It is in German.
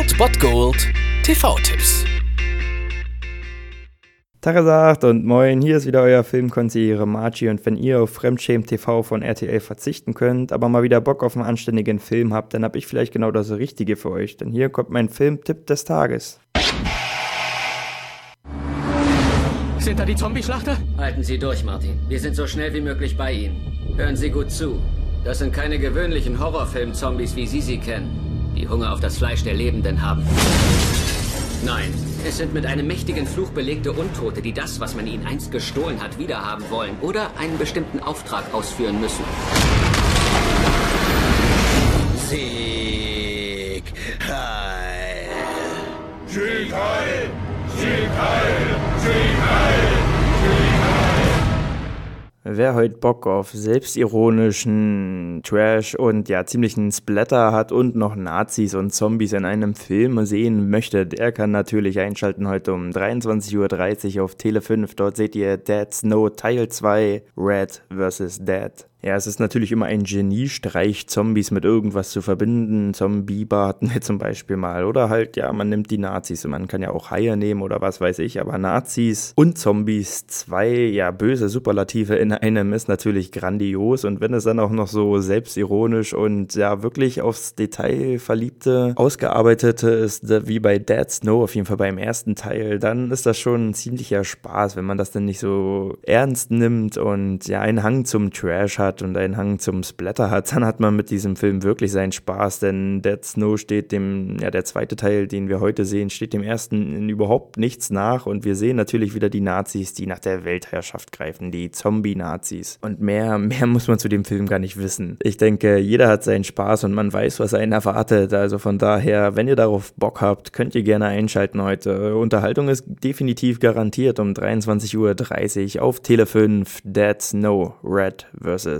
Old Bot Gold TV-Tipps. Tagesagt und moin, hier ist wieder euer Filmkonsigliere Margie und wenn ihr auf Fremdschämen TV von RTL verzichten könnt, aber mal wieder Bock auf einen anständigen Film habt, dann hab ich vielleicht genau das Richtige für euch, denn hier kommt mein Filmtipp des Tages. Sind da die Zombie-Schlachter? Halten Sie durch, Martin. Wir sind so schnell wie möglich bei Ihnen. Hören Sie gut zu. Das sind keine gewöhnlichen Horrorfilm-Zombies, wie Sie sie kennen, die Hunger auf das Fleisch der Lebenden haben. Nein, es sind mit einem mächtigen Fluch belegte Untote, die das, was man ihnen einst gestohlen hat, wiederhaben wollen oder einen bestimmten Auftrag ausführen müssen. Sieg Wer heute Bock auf selbstironischen Trash und ja ziemlichen Splatter hat und noch Nazis und Zombies in einem Film sehen möchte, der kann natürlich einschalten heute um 23.30 Uhr auf Tele 5. Dort seht ihr Dead Snow Teil 2 Red vs. Dead. Ja, es ist natürlich immer ein Geniestreich, Zombies mit irgendwas zu verbinden. Zombie-Bar hatten wir zum Beispiel mal. Oder halt, ja, man nimmt die Nazis. Man kann ja auch Haie nehmen oder was weiß ich. Aber Nazis und Zombies, zwei, ja, böse Superlative in einem ist natürlich grandios. Und wenn es dann auch noch so selbstironisch und ja, wirklich aufs Detail verliebte, ausgearbeitete ist, wie bei Dead Snow, auf jeden Fall beim ersten Teil, dann ist das schon ein ziemlicher Spaß, wenn man das dann nicht so ernst nimmt und ja, einen Hang zum Trash hat hat und einen Hang zum Splatter hat, dann hat man mit diesem Film wirklich seinen Spaß, denn Dead Snow steht dem, ja, der zweite Teil, den wir heute sehen, steht dem ersten in überhaupt nichts nach und wir sehen natürlich wieder die Nazis, die nach der Weltherrschaft greifen, die Zombie-Nazis. Und mehr, mehr muss man zu dem Film gar nicht wissen. Ich denke, jeder hat seinen Spaß und man weiß, was einen erwartet. Also von daher, wenn ihr darauf Bock habt, könnt ihr gerne einschalten heute. Unterhaltung ist definitiv garantiert um 23.30 Uhr auf Tele 5 Dead Snow Red vs